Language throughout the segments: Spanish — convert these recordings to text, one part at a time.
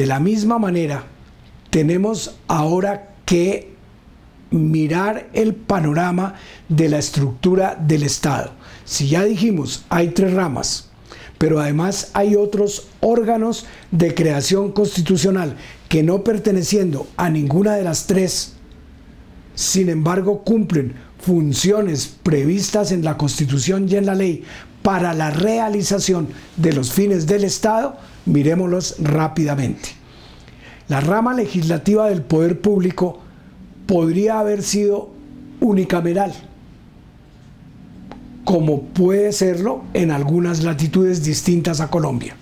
De la misma manera, tenemos ahora que mirar el panorama de la estructura del Estado. Si ya dijimos, hay tres ramas, pero además hay otros órganos de creación constitucional que no perteneciendo a ninguna de las tres, sin embargo cumplen funciones previstas en la Constitución y en la ley para la realización de los fines del Estado, miremoslos rápidamente. La rama legislativa del poder público podría haber sido unicameral, como puede serlo en algunas latitudes distintas a Colombia.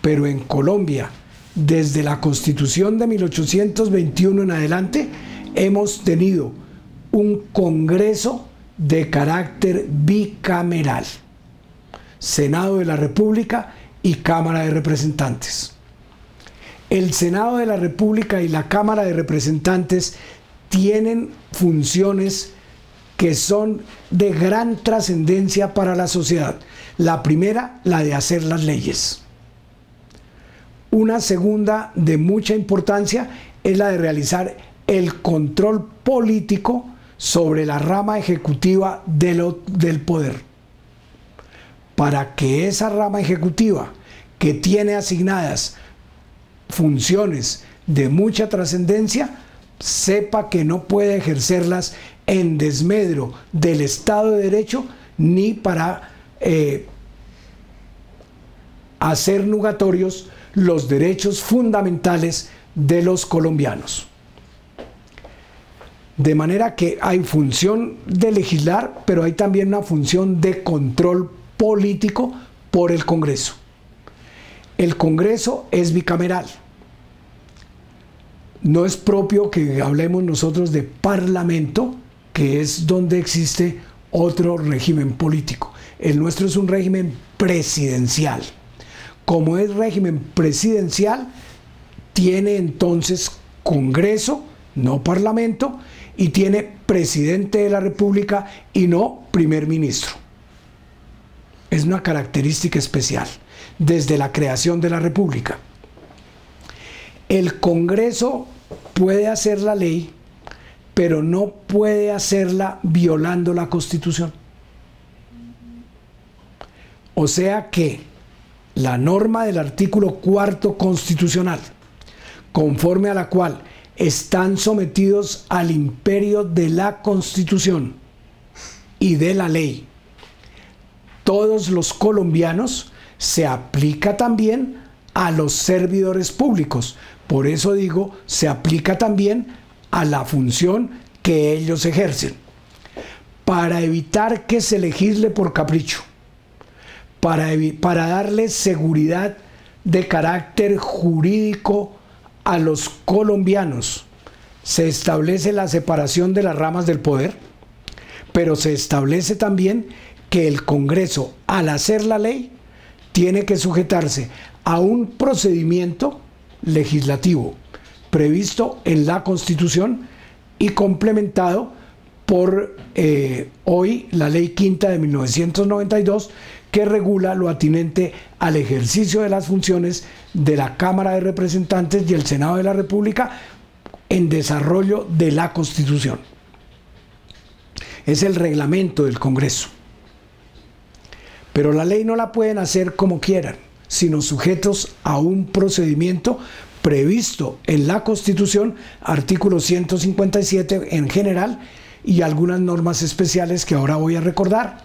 Pero en Colombia, desde la constitución de 1821 en adelante, hemos tenido un Congreso de carácter bicameral, Senado de la República y Cámara de Representantes. El Senado de la República y la Cámara de Representantes tienen funciones que son de gran trascendencia para la sociedad. La primera, la de hacer las leyes. Una segunda de mucha importancia es la de realizar el control político sobre la rama ejecutiva del poder. Para que esa rama ejecutiva, que tiene asignadas funciones de mucha trascendencia, sepa que no puede ejercerlas en desmedro del Estado de Derecho ni para eh, hacer nugatorios los derechos fundamentales de los colombianos. De manera que hay función de legislar, pero hay también una función de control político por el Congreso. El Congreso es bicameral no es propio que hablemos nosotros de parlamento, que es donde existe otro régimen político. El nuestro es un régimen presidencial. Como es régimen presidencial, tiene entonces Congreso, no Parlamento, y tiene presidente de la República y no primer ministro. Es una característica especial desde la creación de la República. El Congreso puede hacer la ley, pero no puede hacerla violando la Constitución. O sea que la norma del artículo cuarto constitucional, conforme a la cual están sometidos al imperio de la Constitución y de la ley, todos los colombianos, se aplica también a los servidores públicos, por eso digo, se aplica también a la función que ellos ejercen. Para evitar que se legisle por capricho, para, para darle seguridad de carácter jurídico a los colombianos, se establece la separación de las ramas del poder, pero se establece también que el Congreso, al hacer la ley, tiene que sujetarse a un procedimiento legislativo previsto en la Constitución y complementado por eh, hoy la Ley Quinta de 1992 que regula lo atinente al ejercicio de las funciones de la Cámara de Representantes y el Senado de la República en desarrollo de la Constitución. Es el reglamento del Congreso. Pero la ley no la pueden hacer como quieran sino sujetos a un procedimiento previsto en la Constitución, artículo 157 en general, y algunas normas especiales que ahora voy a recordar,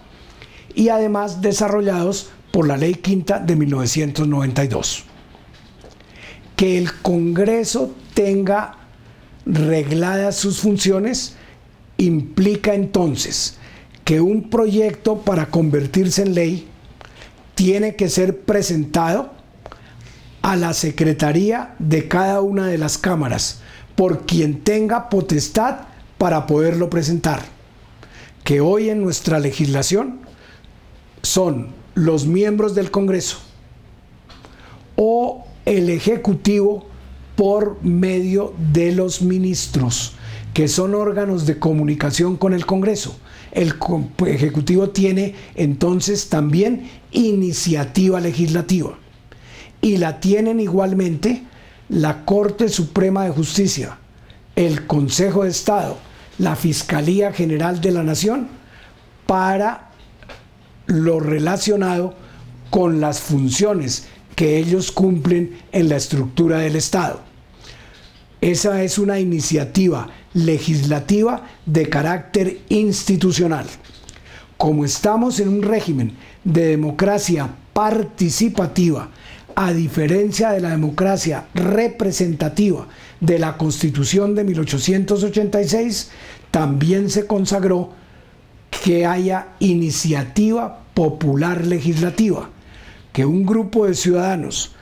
y además desarrollados por la Ley Quinta de 1992. Que el Congreso tenga regladas sus funciones implica entonces que un proyecto para convertirse en ley tiene que ser presentado a la secretaría de cada una de las cámaras por quien tenga potestad para poderlo presentar. Que hoy en nuestra legislación son los miembros del Congreso o el Ejecutivo por medio de los ministros, que son órganos de comunicación con el Congreso el Ejecutivo tiene entonces también iniciativa legislativa. Y la tienen igualmente la Corte Suprema de Justicia, el Consejo de Estado, la Fiscalía General de la Nación, para lo relacionado con las funciones que ellos cumplen en la estructura del Estado. Esa es una iniciativa legislativa de carácter institucional. Como estamos en un régimen de democracia participativa, a diferencia de la democracia representativa de la Constitución de 1886, también se consagró que haya iniciativa popular legislativa, que un grupo de ciudadanos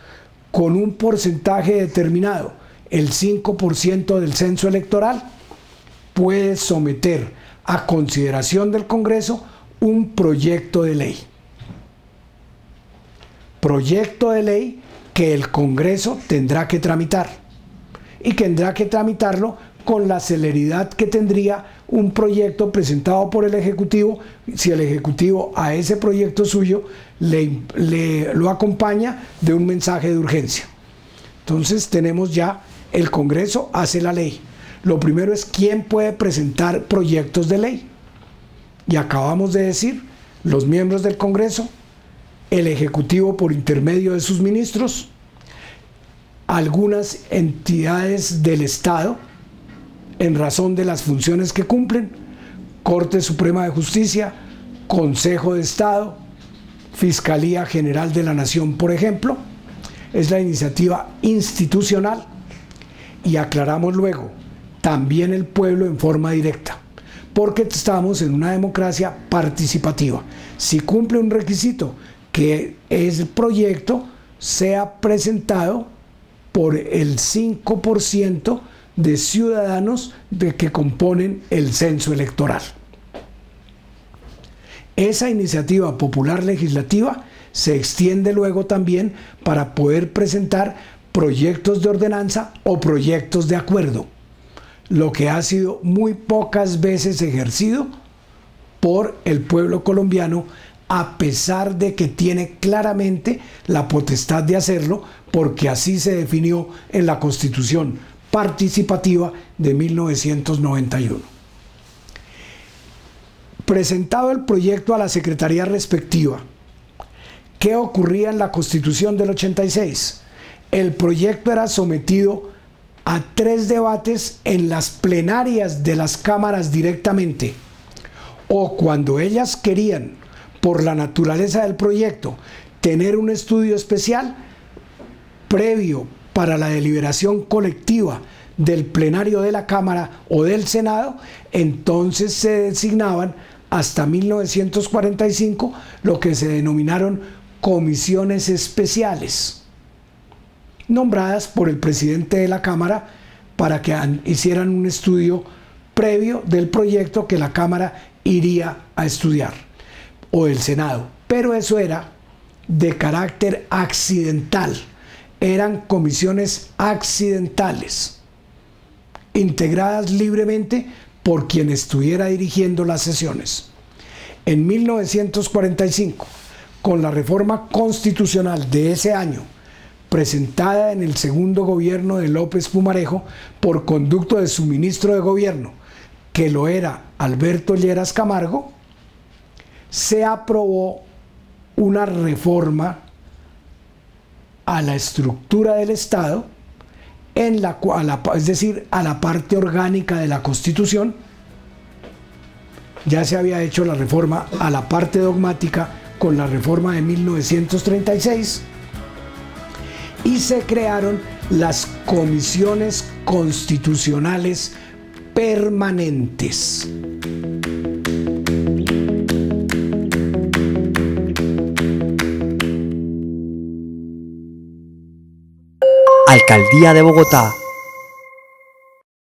con un porcentaje determinado, el 5% del censo electoral, puede someter a consideración del Congreso un proyecto de ley proyecto de ley que el Congreso tendrá que tramitar y tendrá que tramitarlo con la celeridad que tendría un proyecto presentado por el Ejecutivo si el Ejecutivo a ese proyecto suyo le, lo acompaña de un mensaje de urgencia. Entonces tenemos ya, el Congreso hace la ley. Lo primero es quién puede presentar proyectos de ley. Y acabamos de decir, los miembros del Congreso el Ejecutivo por intermedio de sus ministros, algunas entidades del Estado en razón de las funciones que cumplen, Corte Suprema de Justicia, Consejo de Estado, Fiscalía General de la Nación, por ejemplo, es la iniciativa institucional y aclaramos luego, también el pueblo en forma directa, porque estamos en una democracia participativa. Si cumple un requisito que ese proyecto sea presentado por el 5% de ciudadanos de que componen el censo electoral. Esa iniciativa popular legislativa se extiende luego también para poder presentar proyectos de ordenanza o proyectos de acuerdo, lo que ha sido muy pocas veces ejercido por el pueblo colombiano a pesar de que tiene claramente la potestad de hacerlo, porque así se definió en la Constitución participativa de 1991. Presentado el proyecto a la Secretaría respectiva, ¿qué ocurría en la Constitución del 86? El proyecto era sometido a tres debates en las plenarias de las cámaras directamente, o cuando ellas querían por la naturaleza del proyecto, tener un estudio especial previo para la deliberación colectiva del plenario de la Cámara o del Senado, entonces se designaban hasta 1945 lo que se denominaron comisiones especiales, nombradas por el presidente de la Cámara para que hicieran un estudio previo del proyecto que la Cámara iría a estudiar o del Senado. Pero eso era de carácter accidental. Eran comisiones accidentales, integradas libremente por quien estuviera dirigiendo las sesiones. En 1945, con la reforma constitucional de ese año, presentada en el segundo gobierno de López Pumarejo por conducto de su ministro de gobierno, que lo era Alberto Lleras Camargo, se aprobó una reforma a la estructura del Estado, en la, es decir, a la parte orgánica de la Constitución. Ya se había hecho la reforma a la parte dogmática con la reforma de 1936 y se crearon las comisiones constitucionales permanentes. Alcaldía de Bogotá